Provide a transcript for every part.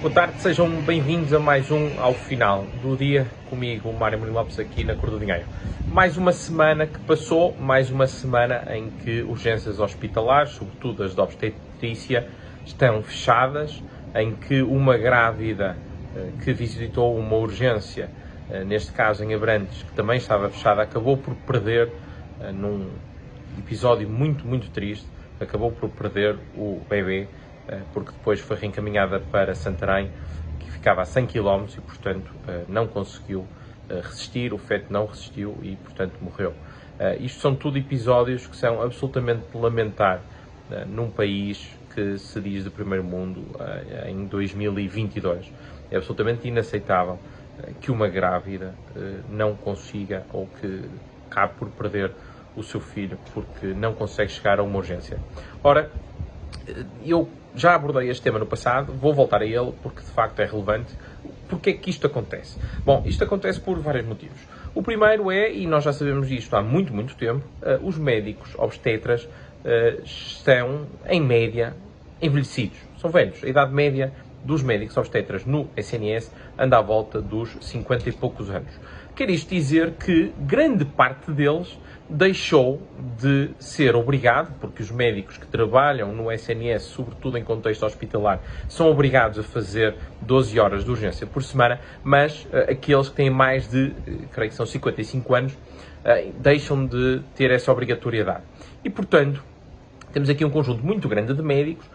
Boa tarde, sejam bem-vindos a mais um ao final do dia comigo, Mário Murilo Lopes, aqui na Cor do Dinheiro. Mais uma semana que passou, mais uma semana em que urgências hospitalares, sobretudo as de obstetrícia, estão fechadas, em que uma grávida eh, que visitou uma urgência, eh, neste caso em Abrantes, que também estava fechada, acabou por perder, eh, num episódio muito, muito triste, acabou por perder o bebê porque depois foi reencaminhada para Santarém, que ficava a 100 km e, portanto, eh, não conseguiu eh, resistir, o feto não resistiu e, portanto, morreu. Isto são tudo episódios que são absolutamente de lamentar num país que se diz de primeiro mundo em 2022. É absolutamente inaceitável que uma grávida não consiga ou que acabe por perder o seu filho porque não consegue chegar a uma urgência. Ora, eu já abordei este tema no passado, vou voltar a ele porque de facto é relevante. Porquê é que isto acontece? Bom, isto acontece por vários motivos. O primeiro é, e nós já sabemos isto há muito, muito tempo, uh, os médicos obstetras uh, estão, em média, envelhecidos. São velhos. A idade média dos médicos obstetras no SNS anda à volta dos 50 e poucos anos. Quer isto dizer que grande parte deles deixou de ser obrigado, porque os médicos que trabalham no SNS, sobretudo em contexto hospitalar, são obrigados a fazer 12 horas de urgência por semana, mas uh, aqueles que têm mais de, uh, creio que são 55 anos, uh, deixam de ter essa obrigatoriedade. E, portanto, temos aqui um conjunto muito grande de médicos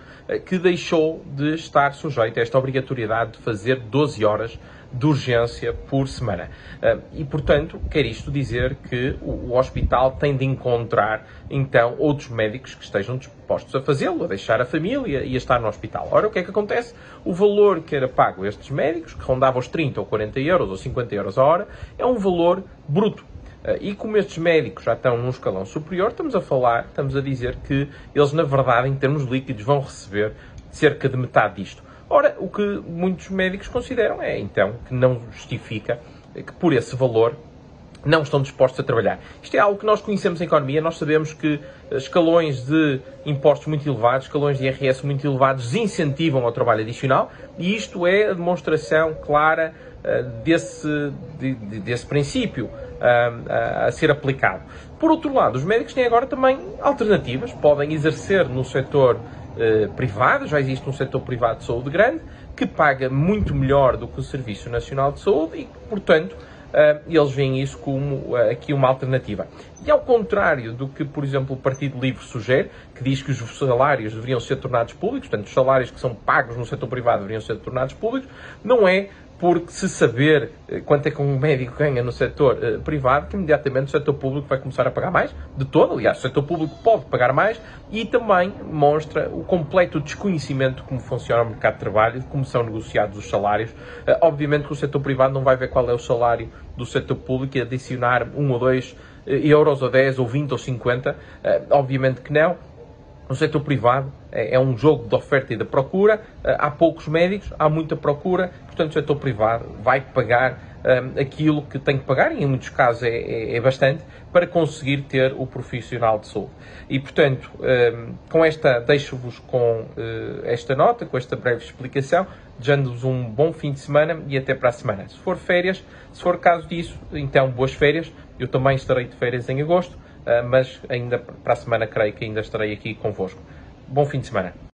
que deixou de estar sujeito a esta obrigatoriedade de fazer 12 horas de urgência por semana. Ah, e, portanto, quer isto dizer que o hospital tem de encontrar, então, outros médicos que estejam dispostos a fazê-lo, a deixar a família e a estar no hospital. Ora, o que é que acontece? O valor que era pago a estes médicos, que rondava os 30 ou 40 euros ou 50 euros a hora, é um valor bruto. Ah, e como estes médicos já estão num escalão superior, estamos a falar, estamos a dizer que eles, na verdade, em termos líquidos, vão receber cerca de metade disto. Ora, o que muitos médicos consideram é, então, que não justifica que por esse valor não estão dispostos a trabalhar. Isto é algo que nós conhecemos em economia, nós sabemos que escalões de impostos muito elevados, escalões de IRS muito elevados, incentivam ao trabalho adicional e isto é a demonstração clara uh, desse, de, de, desse princípio a ser aplicado. Por outro lado, os médicos têm agora também alternativas, podem exercer no setor eh, privado, já existe um setor privado de saúde grande, que paga muito melhor do que o Serviço Nacional de Saúde e, portanto, eles veem isso como uh, aqui uma alternativa. E ao contrário do que, por exemplo, o Partido Livre sugere, que diz que os salários deveriam ser tornados públicos, portanto, os salários que são pagos no setor privado deveriam ser tornados públicos, não é porque se saber eh, quanto é que um médico ganha no setor uh, privado, que imediatamente o setor público vai começar a pagar mais, de todo, aliás, o setor público pode pagar mais, e também mostra o completo desconhecimento de como funciona o mercado de trabalho, de como são negociados os salários. Uh, obviamente que o setor privado não vai ver qual é o salário do setor público e adicionar um ou dois euros ou 10 ou 20 ou 50, obviamente que não no setor privado é, é, um jogo de oferta e de procura. Eh, há poucos médicos, há muita procura, portanto, o setor privado vai pagar um, aquilo que tem que pagar, e em muitos casos é, é, é bastante, para conseguir ter o profissional de saúde. E, portanto, um, com esta, deixo-vos com esta nota, com esta breve explicação, desejando-vos um bom fim de semana e até para a semana. Se for férias, se for caso disso, então boas férias. Eu também estarei de férias em agosto. Ah, mas ainda para a semana creio que ainda estarei aqui convosco. Bom fim de semana.